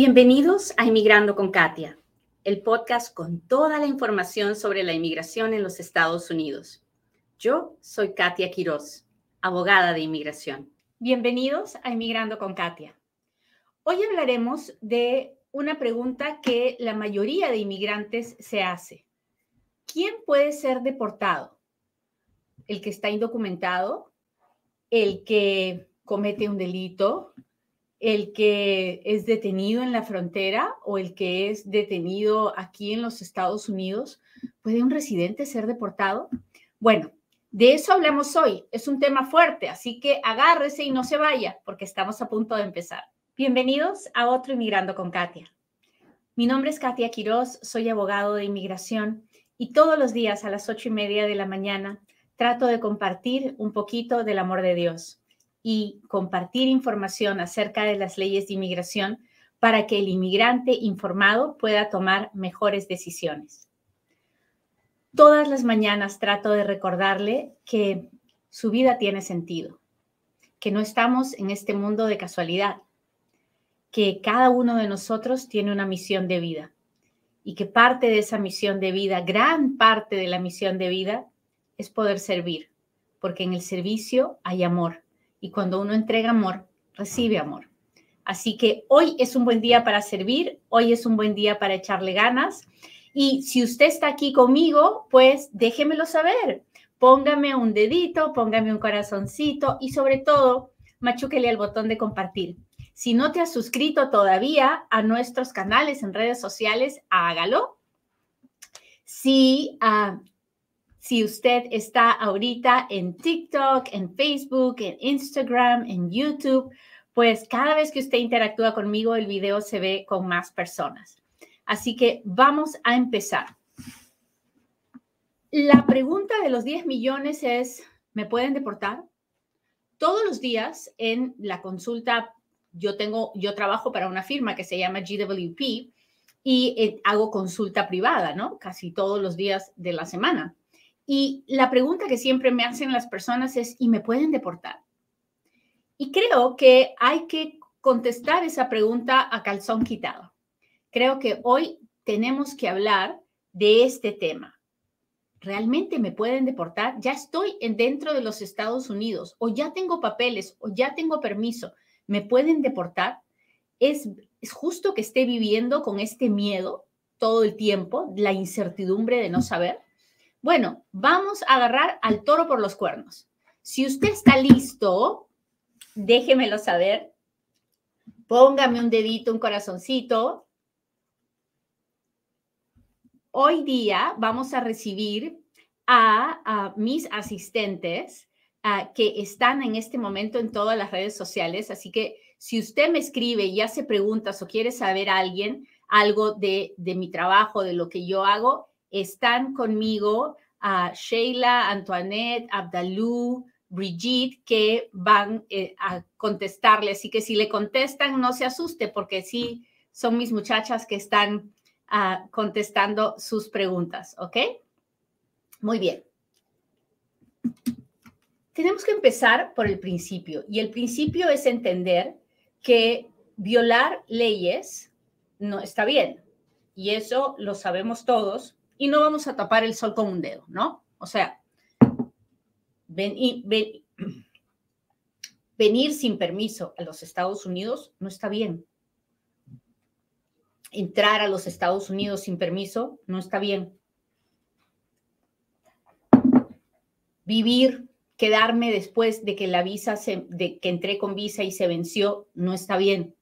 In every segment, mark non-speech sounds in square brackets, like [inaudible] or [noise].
Bienvenidos a Inmigrando con Katia, el podcast con toda la información sobre la inmigración en los Estados Unidos. Yo soy Katia Quiroz, abogada de inmigración. Bienvenidos a Inmigrando con Katia. Hoy hablaremos de una pregunta que la mayoría de inmigrantes se hace. ¿Quién puede ser deportado? ¿El que está indocumentado? ¿El que comete un delito? El que es detenido en la frontera o el que es detenido aquí en los Estados Unidos, ¿puede un residente ser deportado? Bueno, de eso hablamos hoy. Es un tema fuerte, así que agárrese y no se vaya, porque estamos a punto de empezar. Bienvenidos a otro Inmigrando con Katia. Mi nombre es Katia Quiroz, soy abogado de inmigración y todos los días a las ocho y media de la mañana trato de compartir un poquito del amor de Dios y compartir información acerca de las leyes de inmigración para que el inmigrante informado pueda tomar mejores decisiones. Todas las mañanas trato de recordarle que su vida tiene sentido, que no estamos en este mundo de casualidad, que cada uno de nosotros tiene una misión de vida y que parte de esa misión de vida, gran parte de la misión de vida, es poder servir, porque en el servicio hay amor y cuando uno entrega amor, recibe amor. Así que hoy es un buen día para servir, hoy es un buen día para echarle ganas. Y si usted está aquí conmigo, pues déjemelo saber. Póngame un dedito, póngame un corazoncito y sobre todo, machúquele al botón de compartir. Si no te has suscrito todavía a nuestros canales en redes sociales, hágalo. Si uh, si usted está ahorita en TikTok, en Facebook, en Instagram, en YouTube, pues cada vez que usted interactúa conmigo, el video se ve con más personas. Así que vamos a empezar. La pregunta de los 10 millones es, ¿me pueden deportar? Todos los días en la consulta, yo tengo, yo trabajo para una firma que se llama GWP y eh, hago consulta privada, ¿no? Casi todos los días de la semana. Y la pregunta que siempre me hacen las personas es, ¿y me pueden deportar? Y creo que hay que contestar esa pregunta a calzón quitado. Creo que hoy tenemos que hablar de este tema. ¿Realmente me pueden deportar? Ya estoy en dentro de los Estados Unidos o ya tengo papeles o ya tengo permiso. ¿Me pueden deportar? ¿Es, es justo que esté viviendo con este miedo todo el tiempo, la incertidumbre de no saber? Bueno, vamos a agarrar al toro por los cuernos. Si usted está listo, déjemelo saber. Póngame un dedito, un corazoncito. Hoy día vamos a recibir a, mis asistentes que están en este momento en todas las redes sociales. Así que si usted me escribe y hace preguntas o quiere saber a alguien algo de, de mi trabajo, de lo que yo hago, están conmigo a Sheila, Antoinette, Abdalú, Brigitte, que van eh, a contestarle. Así que si le contestan, no se asuste, porque sí son mis muchachas que están ah, contestando sus preguntas, ¿ok? Muy bien. Tenemos que empezar por el principio, y el principio es entender que violar leyes no está bien, y eso lo sabemos todos, y no vamos a tapar el sol con un dedo, ¿no? O sea, venir sin permiso a los Estados Unidos no está bien. Entrar a los Estados Unidos sin permiso no está bien. Vivir, quedarme después de que la visa se, de que entré con visa y se venció, no está bien.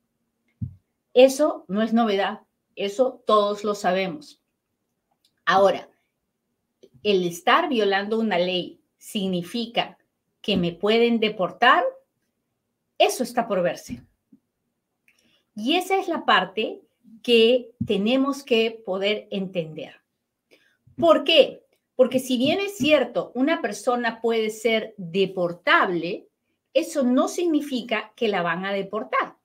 Eso no es novedad, eso todos lo sabemos. Ahora, el estar violando una ley significa que me pueden deportar, eso está por verse. Y esa es la parte que tenemos que poder entender. ¿Por qué? Porque si bien es cierto, una persona puede ser deportable, eso no significa que la van a deportar.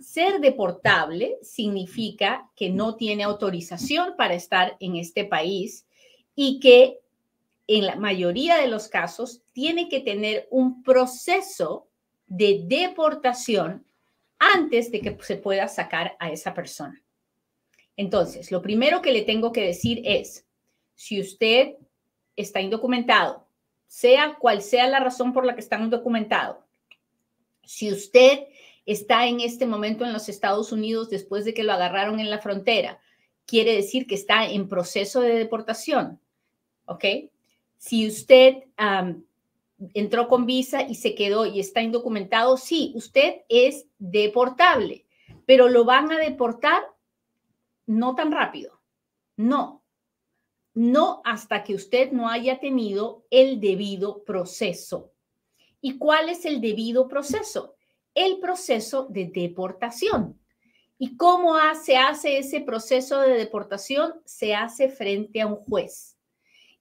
Ser deportable significa que no tiene autorización para estar en este país y que en la mayoría de los casos tiene que tener un proceso de deportación antes de que se pueda sacar a esa persona. Entonces, lo primero que le tengo que decir es, si usted está indocumentado, sea cual sea la razón por la que está indocumentado, si usted está en este momento en los Estados Unidos después de que lo agarraron en la frontera, quiere decir que está en proceso de deportación, ¿ok? Si usted entró con visa y se quedó y está indocumentado, sí, usted es deportable, pero lo van a deportar no tan rápido. No, no hasta que usted no haya tenido el debido proceso. ¿Y cuál es el debido proceso? El proceso de deportación. ¿Y cómo se hace ese proceso de deportación? Se hace frente a un juez.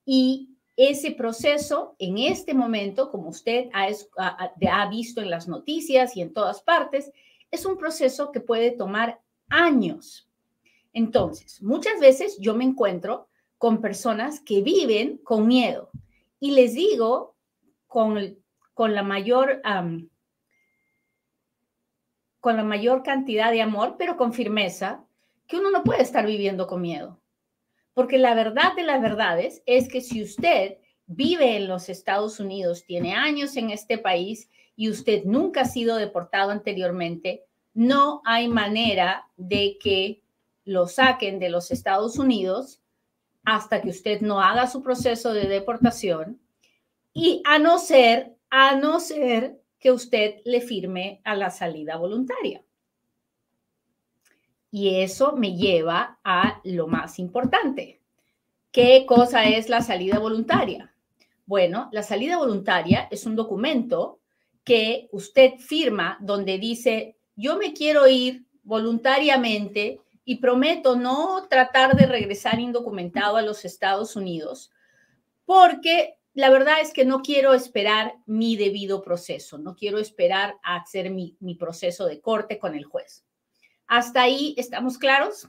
Y ese proceso, en este momento, como usted ha, visto en las noticias y en todas partes, es un proceso que puede tomar años. Entonces, muchas veces yo me encuentro con personas que viven con miedo y les digo con, con la mayor... con la mayor cantidad de amor, pero con firmeza, que uno no puede estar viviendo con miedo. Porque la verdad de las verdades es que si usted vive en los Estados Unidos, tiene años en este país y usted nunca ha sido deportado anteriormente, no hay manera de que lo saquen de los Estados Unidos hasta que usted no haga su proceso de deportación y a no ser, a no ser que usted le firme a la salida voluntaria. Y eso me lleva a lo más importante. ¿Qué cosa es la salida voluntaria? Bueno, la salida voluntaria es un documento que usted firma donde dice, yo me quiero ir voluntariamente y prometo no tratar de regresar indocumentado a los Estados Unidos, porque la verdad es que no quiero esperar mi debido proceso, no quiero esperar a hacer mi, proceso de corte con el juez. ¿Hasta ahí estamos claros?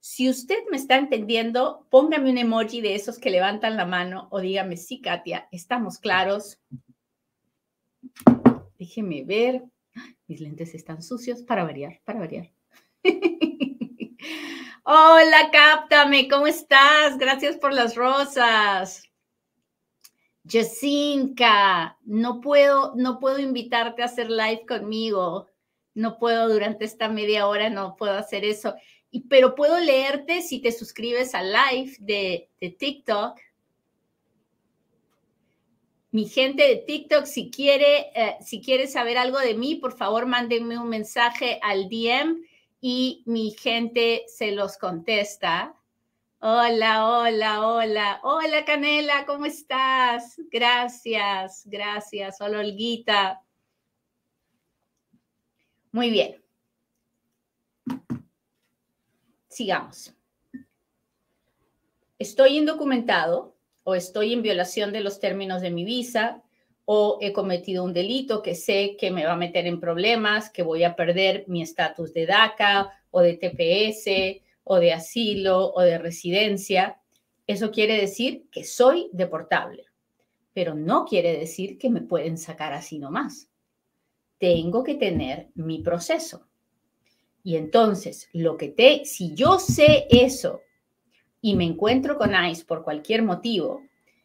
Si usted me está entendiendo, póngame un emoji de esos que levantan la mano o dígame, sí, Katia, estamos claros. Déjeme ver. Mis lentes están sucios para variar, para variar. [laughs] Hola, cáptame, ¿cómo estás? Gracias por las rosas. Jacinka, no puedo, no puedo invitarte a hacer live conmigo. No puedo durante esta media hora, no puedo hacer eso. Y, pero puedo leerte si te suscribes al live de, de TikTok. Mi gente de TikTok, si quiere, eh, si saber algo de mí, por favor, mándenme un mensaje al DM y mi gente se los contesta. Hola, hola, hola. Hola, Canela, ¿cómo estás? Gracias, gracias. Hola, Olguita. Muy bien. Sigamos. Estoy indocumentado o estoy en violación de los términos de mi visa o he cometido un delito que sé que me va a meter en problemas, que voy a perder mi estatus de DACA o de TPS o de asilo o de residencia. Eso quiere decir que soy deportable, pero no quiere decir que me pueden sacar así nomás. Tengo que tener mi proceso. Y entonces, lo que te, si yo sé eso y me encuentro con ICE por cualquier motivo,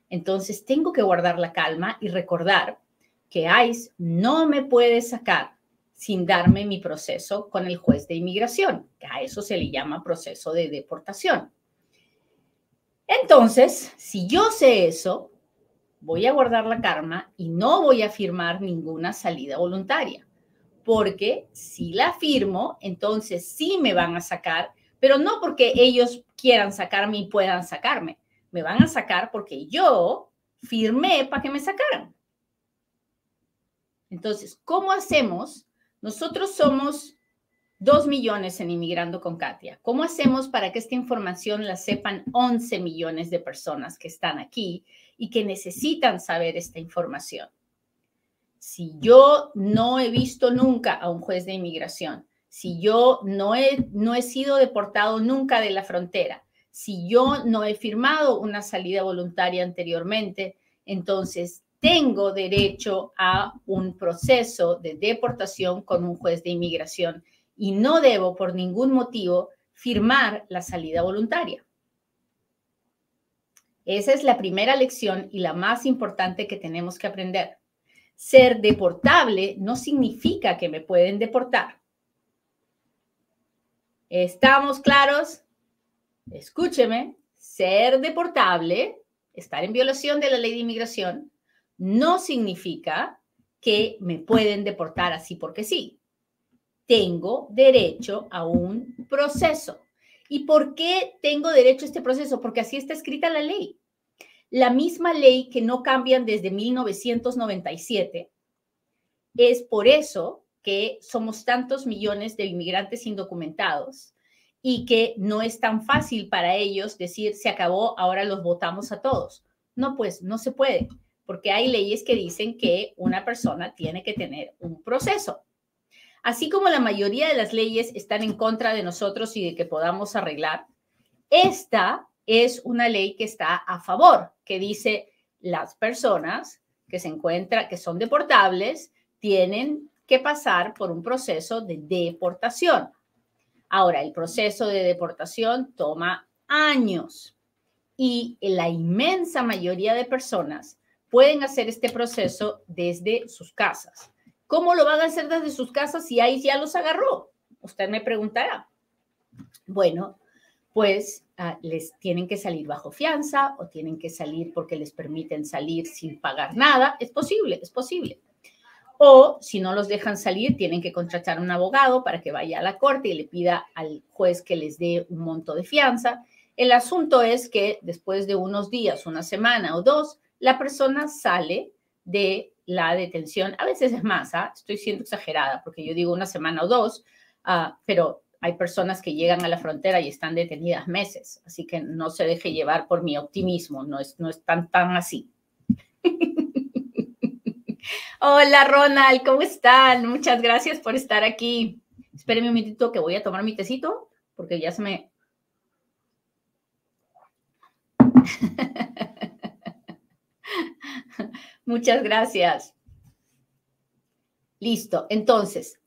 entonces tengo que guardar la calma y recordar que ICE no me puede sacar sin darme mi proceso con el juez de inmigración, que a eso se le llama proceso de deportación. Entonces, si yo sé eso, voy a guardar la calma y no voy a firmar ninguna salida voluntaria, porque si la firmo, entonces sí me van a sacar, pero no porque ellos quieran sacarme y puedan sacarme, me van a sacar porque yo firmé para que me sacaran. Entonces, ¿cómo hacemos? Nosotros somos dos millones en Inmigrando con Katia. ¿Cómo hacemos para que esta información la sepan 11 millones de personas que están aquí y que necesitan saber esta información? Si yo no he visto nunca a un juez de inmigración, si yo no he, no he sido deportado nunca de la frontera, si yo no he firmado una salida voluntaria anteriormente, entonces tengo derecho a un proceso de deportación con un juez de inmigración y no debo por ningún motivo firmar la salida voluntaria. Esa es la primera lección y la más importante que tenemos que aprender. Ser deportable no significa que me pueden deportar. ¿Estamos claros? Escúcheme, ser deportable, estar en violación de la ley de inmigración, no significa que me pueden deportar así porque sí. Tengo derecho a un proceso. ¿Y por qué tengo derecho a este proceso? Porque así está escrita la ley. La misma ley que no cambian desde 1997. Es por eso que somos tantos millones de inmigrantes indocumentados y que no es tan fácil para ellos decir se acabó, ahora los votamos a todos. No, pues no se puede porque hay leyes que dicen que una persona tiene que tener un proceso. Así como la mayoría de las leyes están en contra de nosotros y de que podamos arreglar, esta es una ley que está a favor, que dice las personas que se encuentran, que son deportables, tienen que pasar por un proceso de deportación. Ahora, el proceso de deportación toma años y la inmensa mayoría de personas pueden hacer este proceso desde sus casas. ¿Cómo lo van a hacer desde sus casas si ahí ya los agarró? Usted me preguntará. Bueno, pues ah, les tienen que salir bajo fianza o tienen que salir porque les permiten salir sin pagar nada. Es posible, es posible. O si no los dejan salir, tienen que contratar a un abogado para que vaya a la corte y le pida al juez que les dé un monto de fianza. El asunto es que después de unos días, una semana o dos, la persona sale de la detención. A veces es más, ¿ah? estoy siendo exagerada porque yo digo una semana o dos, ah, pero hay personas que llegan a la frontera y están detenidas meses, así que no se deje llevar por mi optimismo, no es, no es tan, tan así. [laughs] Hola Ronald, ¿cómo están? Muchas gracias por estar aquí. Espérenme un minutito que voy a tomar mi tecito porque ya se me... [laughs] [laughs] Muchas gracias. Listo. Entonces,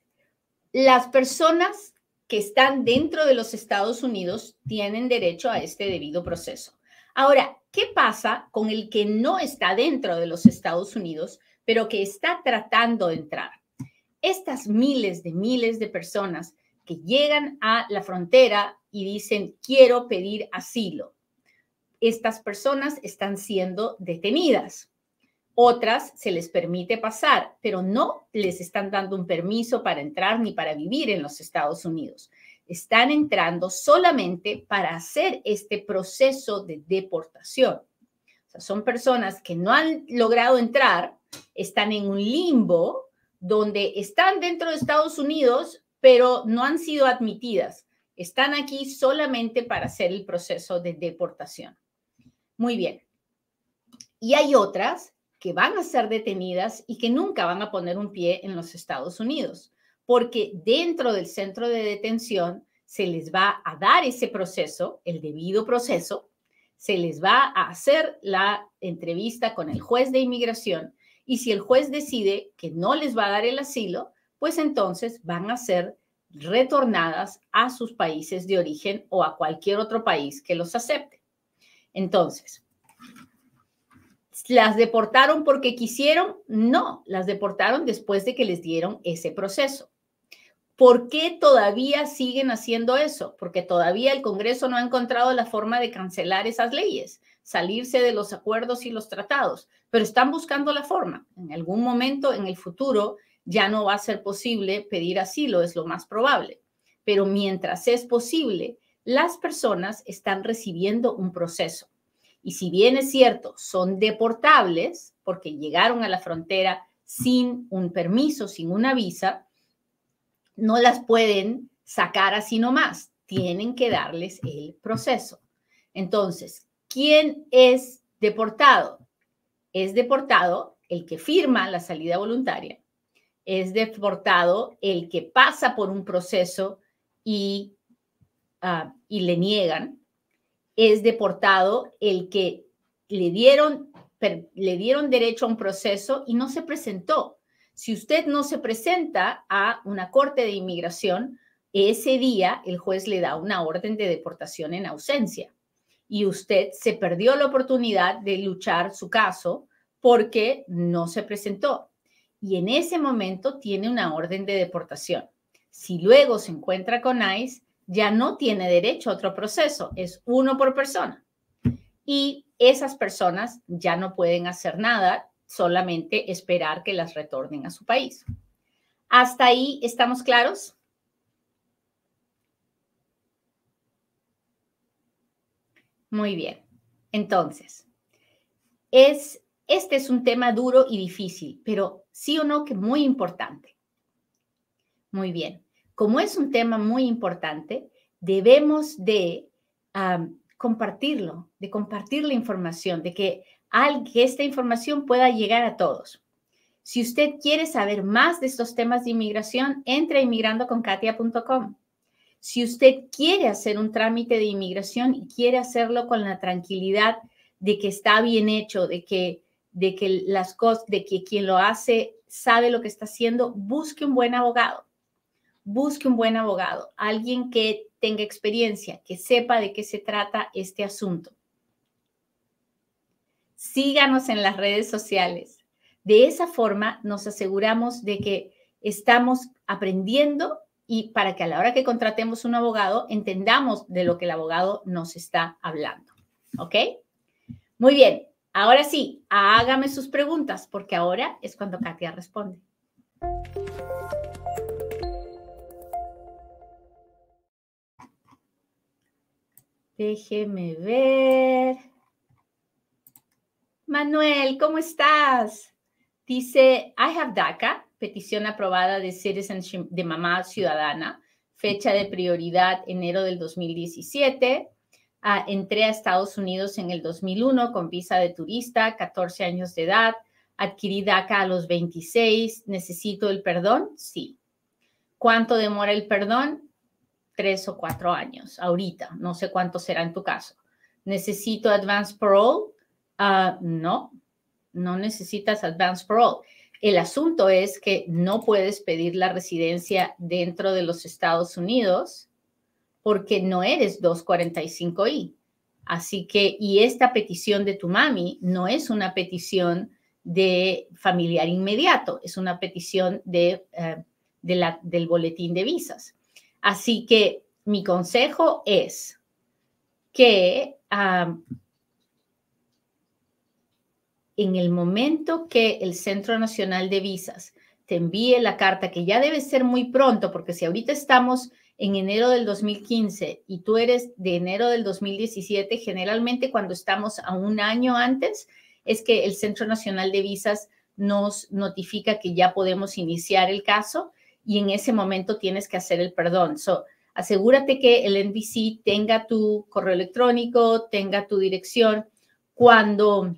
las personas que están dentro de los Estados Unidos tienen derecho a este debido proceso. Ahora, ¿qué pasa con el que no está dentro de los Estados Unidos, pero que está tratando de entrar? Estas miles de miles de personas que llegan a la frontera y dicen, quiero pedir asilo. Estas personas están siendo detenidas. Otras se les permite pasar, pero no les están dando un permiso para entrar ni para vivir en los Estados Unidos. Están entrando solamente para hacer este proceso de deportación. Son personas que no han logrado entrar, están en un limbo donde están dentro de Estados Unidos, pero no han sido admitidas. Están aquí solamente para hacer el proceso de deportación. Muy bien. Y hay otras que van a ser detenidas y que nunca van a poner un pie en los Estados Unidos, porque dentro del centro de detención se les va a dar ese proceso, el debido proceso, se les va a hacer la entrevista con el juez de inmigración y si el juez decide que no les va a dar el asilo, pues entonces van a ser retornadas a sus países de origen o a cualquier otro país que los acepte. Entonces, ¿Las deportaron porque quisieron? No, las deportaron después de que les dieron ese proceso. ¿Por qué todavía siguen haciendo eso? Porque todavía el Congreso no ha encontrado la forma de cancelar esas leyes, salirse de los acuerdos y los tratados, pero están buscando la forma. En algún momento en el futuro ya no va a ser posible pedir asilo, es lo más probable. Pero mientras es posible, las personas están recibiendo un proceso. Y si bien es cierto, son deportables porque llegaron a la frontera sin un permiso, sin una visa, no las pueden sacar así nomás. Tienen que darles el proceso. Entonces, ¿quién es deportado? Es deportado el que firma la salida voluntaria. Es deportado el que pasa por un proceso y, ah, y le niegan es deportado el que le dieron le dieron derecho a un proceso y no se presentó. Si usted no se presenta a una corte de inmigración, ese día el juez le da una orden de deportación en ausencia y usted se perdió la oportunidad de luchar su caso porque no se presentó. Y en ese momento tiene una orden de deportación. Si luego se encuentra con ICE, ya no tiene derecho a otro proceso, es uno por persona. Y esas personas ya no pueden hacer nada, solamente esperar que las retornen a su país. ¿Hasta ahí estamos claros? Muy bien. Entonces, es, este es un tema duro y difícil, pero sí o no que muy importante. Muy bien. Como es un tema muy importante, debemos de compartirlo, de compartir la información, de que, esta información pueda llegar a todos. Si usted quiere saber más de estos temas de inmigración, entre a inmigrandoconkatia.com. Si usted quiere hacer un trámite de inmigración y quiere hacerlo con la tranquilidad de que está bien hecho, de que, de que las cosas, de que quien lo hace sabe lo que está haciendo, busque un buen abogado. Busque un buen abogado, alguien que tenga experiencia, que sepa de qué se trata este asunto. Síganos en las redes sociales. De esa forma nos aseguramos de que estamos aprendiendo y para que a la hora que contratemos un abogado entendamos de lo que el abogado nos está hablando. ¿Ok? Muy bien. Ahora sí, hágame sus preguntas porque ahora es cuando Katia responde. Déjeme ver. Manuel, ¿cómo estás? Dice, I have DACA petición aprobada de Citizenship de Mamá Ciudadana, fecha de prioridad enero del 2017. Ah, entré a Estados Unidos en el 2001 con visa de turista, 14 años de edad. Adquirí DACA a los 26. ¿Necesito el perdón? Sí. ¿Cuánto demora el perdón? Tres o cuatro años, ahorita. No sé cuánto será en tu caso. ¿Necesito advance parole? Ah, no, no necesitas advance parole. El asunto es que no puedes pedir la residencia dentro de los Estados Unidos porque no eres 245I. Así que, y esta petición de tu mami no es una petición de familiar inmediato, es una petición de, eh, del boletín de visas. Así que mi consejo es que ah, en el momento que el Centro Nacional de Visas te envíe la carta, que ya debe ser muy pronto, porque si ahorita estamos en enero del 2015 y tú eres de enero del 2017, generalmente cuando estamos a un año antes, es que el Centro Nacional de Visas nos notifica que ya podemos iniciar el caso y en ese momento tienes que hacer el perdón. So, asegúrate que el NBC tenga tu correo electrónico, tenga tu dirección. Cuando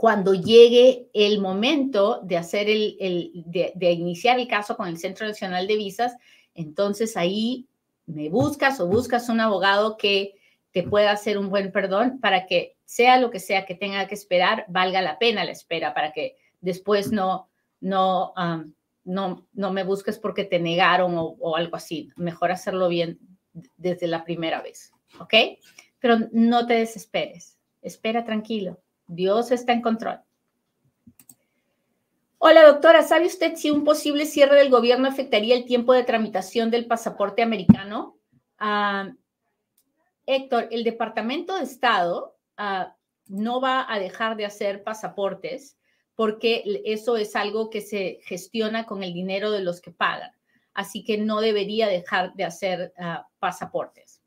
cuando llegue el momento de hacer el, de, iniciar el caso con el Centro Nacional de Visas, entonces ahí me buscas o buscas un abogado que te pueda hacer un buen perdón para que sea lo que sea que tenga que esperar, valga la pena la espera, para que después no, no, no, no me busques porque te negaron o, algo así. Mejor hacerlo bien desde la primera vez, ¿ok? Pero no te desesperes, espera tranquilo. Dios está en control. Hola, doctora. ¿Sabe usted si un posible cierre del gobierno afectaría el tiempo de tramitación del pasaporte americano? Ah, Héctor, el Departamento de Estado ah, no va a dejar de hacer pasaportes porque eso es algo que se gestiona con el dinero de los que pagan. Así que no debería dejar de hacer ah, pasaportes.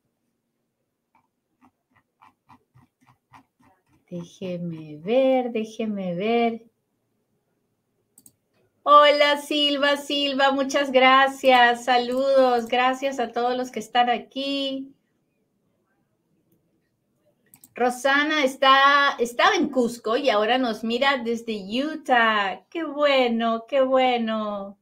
Déjeme ver, déjeme ver. Hola Silva, Silva, muchas gracias. Saludos, gracias a todos los que están aquí. Rosana está, estaba en Cusco y ahora nos mira desde Utah. Qué bueno, qué bueno.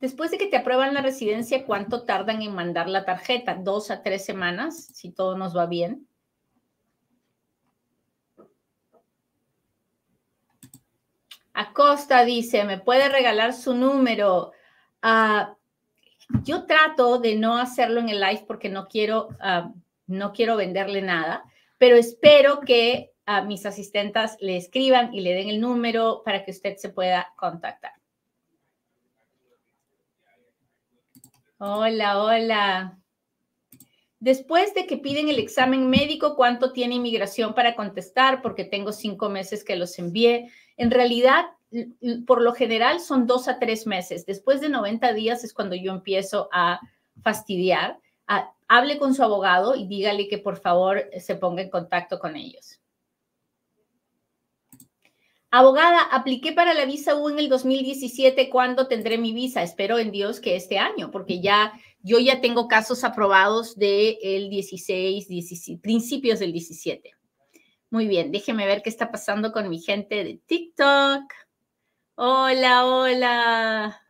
Después de que te aprueban la residencia, ¿cuánto tardan en mandar la tarjeta? Dos a tres semanas, si todo nos va bien. Acosta dice, ¿me puede regalar su número? Uh, yo trato de no hacerlo en el live porque no quiero, ah, no quiero venderle nada, pero espero que a mis asistentas le escriban y le den el número para que usted se pueda contactar. Hola, hola. Después de que piden el examen médico, ¿cuánto tiene inmigración para contestar? Porque tengo cinco meses que los envié. En realidad, por lo general son dos a tres meses. Después de 90 días es cuando yo empiezo a fastidiar. hable con su abogado y dígale que por favor se ponga en contacto con ellos. Abogada, apliqué para la visa U en el 2017. ¿Cuándo tendré mi visa? Espero en Dios que este año, porque ya yo ya tengo casos aprobados del el 16, 17, principios del 17. Muy bien, déjeme ver qué está pasando con mi gente de TikTok. Hola, hola.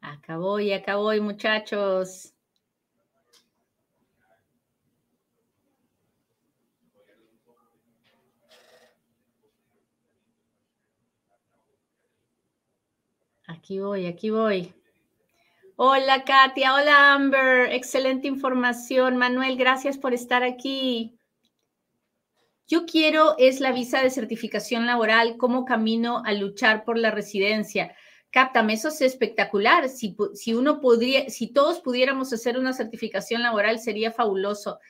Acá voy, acá voy, muchachos. Aquí voy, aquí voy. Hola Katia, hola Amber, excelente información. Manuel, gracias por estar aquí. Yo quiero es la visa de certificación laboral como camino a luchar por la residencia. Captame, eso es espectacular. Si, si uno podría, si todos pudiéramos hacer una certificación laboral, sería fabuloso.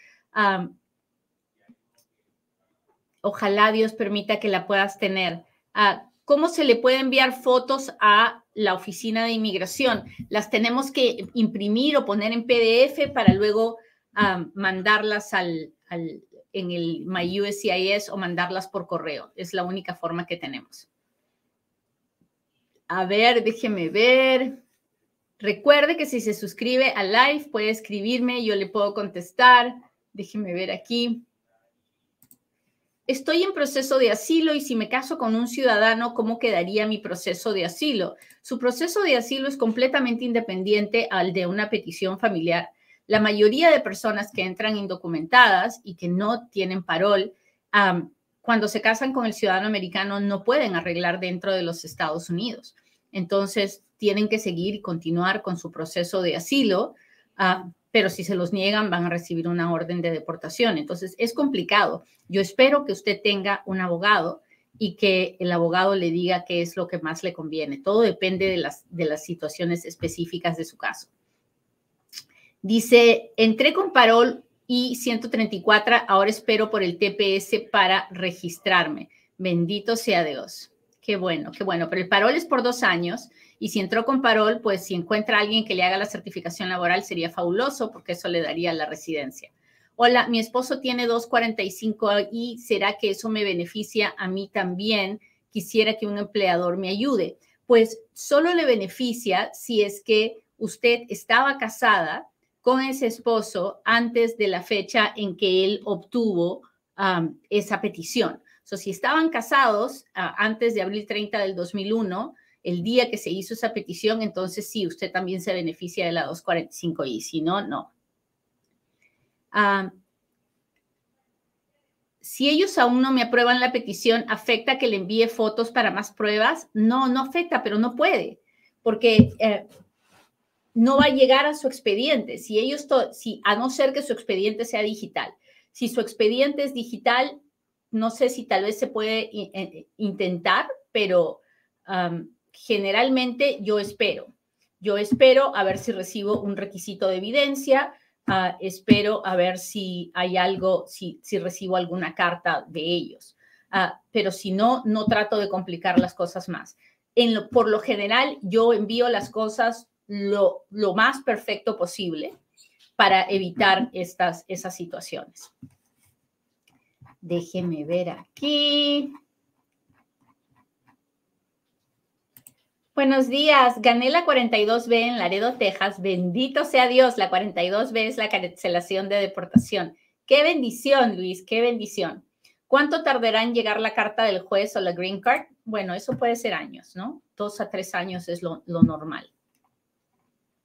ojalá Dios permita que la puedas tener. Ah, ¿Cómo se le puede enviar fotos a la oficina de inmigración? Las tenemos que imprimir o poner en PDF para luego mandarlas al, en el MyUSCIS o mandarlas por correo. Es la única forma que tenemos. A ver, déjeme ver. Recuerde que si se suscribe al live puede escribirme, yo le puedo contestar. Déjeme ver aquí estoy en proceso de asilo y si me caso con un ciudadano, ¿cómo quedaría mi proceso de asilo? Su proceso de asilo es completamente independiente al de una petición familiar. La mayoría de personas que entran indocumentadas y que no tienen parol, cuando se casan con el ciudadano americano, no pueden arreglar dentro de los Estados Unidos. Entonces, tienen que seguir y continuar con su proceso de asilo. Ah, pero si se los niegan van a recibir una orden de deportación. Entonces, es complicado. Yo espero que usted tenga un abogado y que el abogado le diga qué es lo que más le conviene. Todo depende de las, de las situaciones específicas de su caso. Dice, entré con parol y 134, ahora espero por el TPS para registrarme. Bendito sea Dios. Qué bueno, qué bueno. Pero el parol es por dos años y si entró con parol, pues si encuentra a alguien que le haga la certificación laboral sería fabuloso porque eso le daría la residencia. Hola, mi esposo tiene 245 y será que eso me beneficia a mí también. Quisiera que un empleador me ayude. Pues solo le beneficia si es que usted estaba casada con ese esposo antes de la fecha en que él obtuvo esa petición. So, si estaban casados ah, antes de abril 30 del 2001, el día que se hizo esa petición, entonces sí, usted también se beneficia de la 245 y si no, no. Ah, si ellos aún no me aprueban la petición, ¿afecta que le envíe fotos para más pruebas? No, no afecta, pero no puede, porque eh, no va a llegar a su expediente. Si ellos, si, a no ser que su expediente sea digital. Si su expediente es digital, no sé si tal vez se puede eh, intentar, pero generalmente yo espero. Yo espero a ver si recibo un requisito de evidencia, ah, espero a ver si hay algo, si, si recibo alguna carta de ellos. Ah, pero si no, no trato de complicar las cosas más. En por lo general, yo envío las cosas lo, lo más perfecto posible para evitar estas, esas situaciones. Déjeme ver aquí. Buenos días. Gané la 42B en Laredo, Texas. Bendito sea Dios. La 42B es la cancelación de deportación. Qué bendición, Luis. Qué bendición. ¿Cuánto tardará en llegar la carta del juez o la green card? Bueno, eso puede ser años, ¿no? Dos a tres años es lo, normal.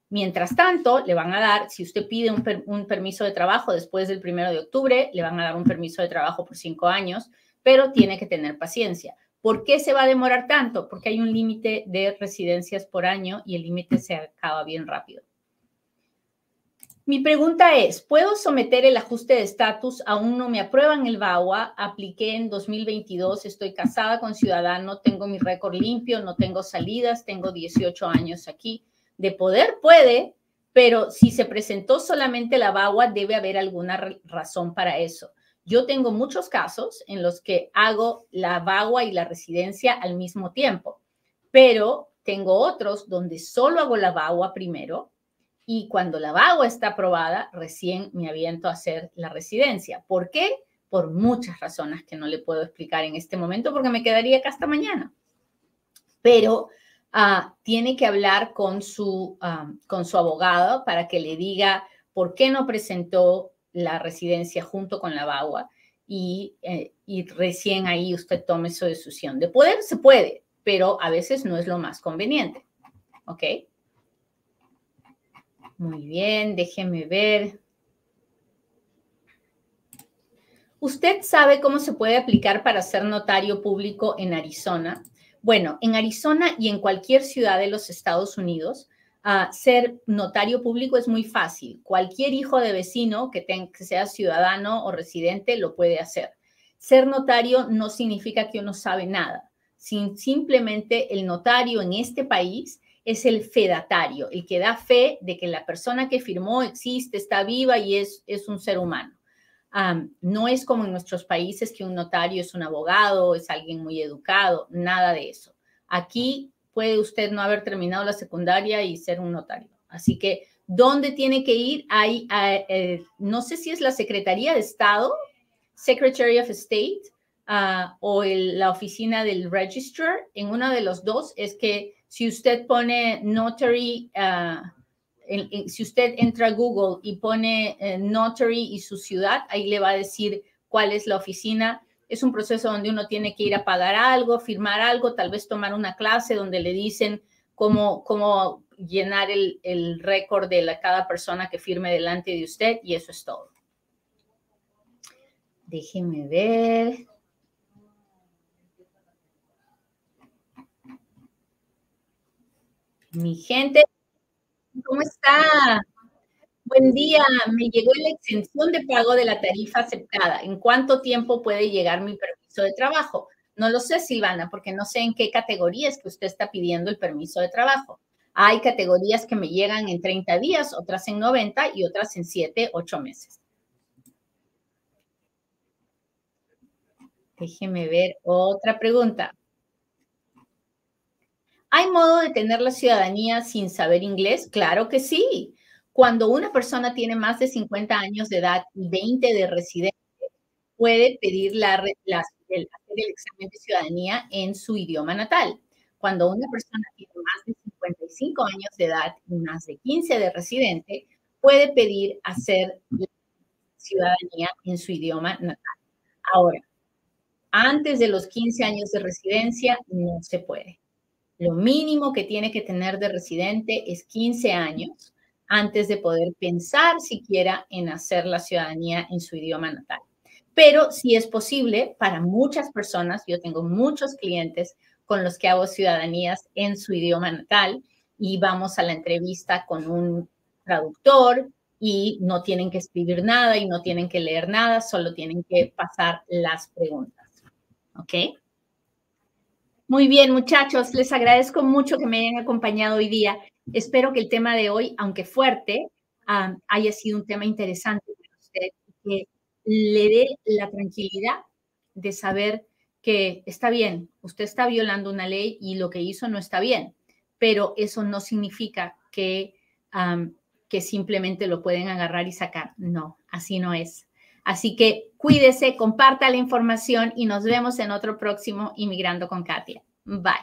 Mientras tanto, le van a dar, si usted pide un, permiso de trabajo después del primero de octubre, le van a dar un permiso de trabajo por cinco años, pero tiene que tener paciencia. ¿Por qué se va a demorar tanto? Porque hay un límite de residencias por año y el límite se acaba bien rápido. Mi pregunta es, ¿puedo someter el ajuste de estatus? Aún no me aprueban el VAWA, apliqué en 2022, estoy casada con ciudadano, tengo mi récord limpio, no tengo salidas, tengo 18 años aquí. De poder puede, pero si se presentó solamente la VAWA, debe haber alguna razón para eso. Yo tengo muchos casos en los que hago la VAWA y la residencia al mismo tiempo, pero tengo otros donde solo hago la VAWA primero y cuando la VAWA está aprobada, recién me aviento a hacer la residencia. ¿Por qué? Por muchas razones que no le puedo explicar en este momento porque me quedaría acá hasta mañana. Pero ah, tiene que hablar con su, ah, con su abogado para que le diga por qué no presentó la residencia junto con la VAWA y, eh, y recién ahí usted tome su decisión. De poder se puede, pero a veces no es lo más conveniente. ¿Ok? Muy bien, déjeme ver. ¿Usted sabe cómo se puede aplicar para ser notario público en Arizona? Bueno, en Arizona y en cualquier ciudad de los Estados Unidos, ser notario público es muy fácil. Cualquier hijo de vecino que, sea ciudadano o residente lo puede hacer. Ser notario no significa que uno sabe nada. Simplemente el notario en este país es el fedatario, el que da fe de que la persona que firmó existe, está viva y es un ser humano. no es como en nuestros países que un notario es un abogado, es alguien muy educado, nada de eso. Aquí puede usted no haber terminado la secundaria y ser un notario. Así que, ¿dónde tiene que ir? Hay, eh, no sé si es la Secretaría de Estado, Secretary of State, ah, o la oficina del Registrar. En uno de los dos es que si usted pone notary, ah, si usted entra a Google y pone eh, notary y su ciudad, ahí le va a decir cuál es la oficina. Es un proceso donde uno tiene que ir a pagar algo, firmar algo, tal vez tomar una clase donde le dicen cómo, cómo llenar el, el récord de la, cada persona que firme delante de usted y eso es todo. Déjeme ver. Mi gente, ¿cómo está? Buen día, me llegó la extensión de pago de la tarifa aceptada. ¿En cuánto tiempo puede llegar mi permiso de trabajo? No lo sé, Silvana, porque no sé en qué categorías que usted está pidiendo el permiso de trabajo. Hay categorías que me llegan en 30 días, otras en 90 y otras en 7, 8 meses. Déjeme ver otra pregunta. ¿Hay modo de tener la ciudadanía sin saber inglés? Claro que sí. Cuando una persona tiene más de 50 años de edad y 20 de residencia, puede pedir la, el, el examen de ciudadanía en su idioma natal. Cuando una persona tiene más de 55 años de edad y más de 15 de residente, puede pedir hacer la ciudadanía en su idioma natal. Ahora, antes de los 15 años de residencia, no se puede. Lo mínimo que tiene que tener de residente es 15 años antes de poder pensar siquiera en hacer la ciudadanía en su idioma natal. Pero si es posible, para muchas personas, yo tengo muchos clientes con los que hago ciudadanías en su idioma natal y vamos a la entrevista con un traductor y no tienen que escribir nada y no tienen que leer nada, solo tienen que pasar las preguntas. ¿Ok? Muy bien, muchachos, les agradezco mucho que me hayan acompañado hoy día. Espero que el tema de hoy, aunque fuerte, haya sido un tema interesante para usted, que le dé la tranquilidad de saber que está bien, usted está violando una ley y lo que hizo no está bien, pero eso no significa que, que simplemente lo pueden agarrar y sacar. No, así no es. Así que cuídese, comparta la información y nos vemos en otro próximo Inmigrando con Katia. Bye.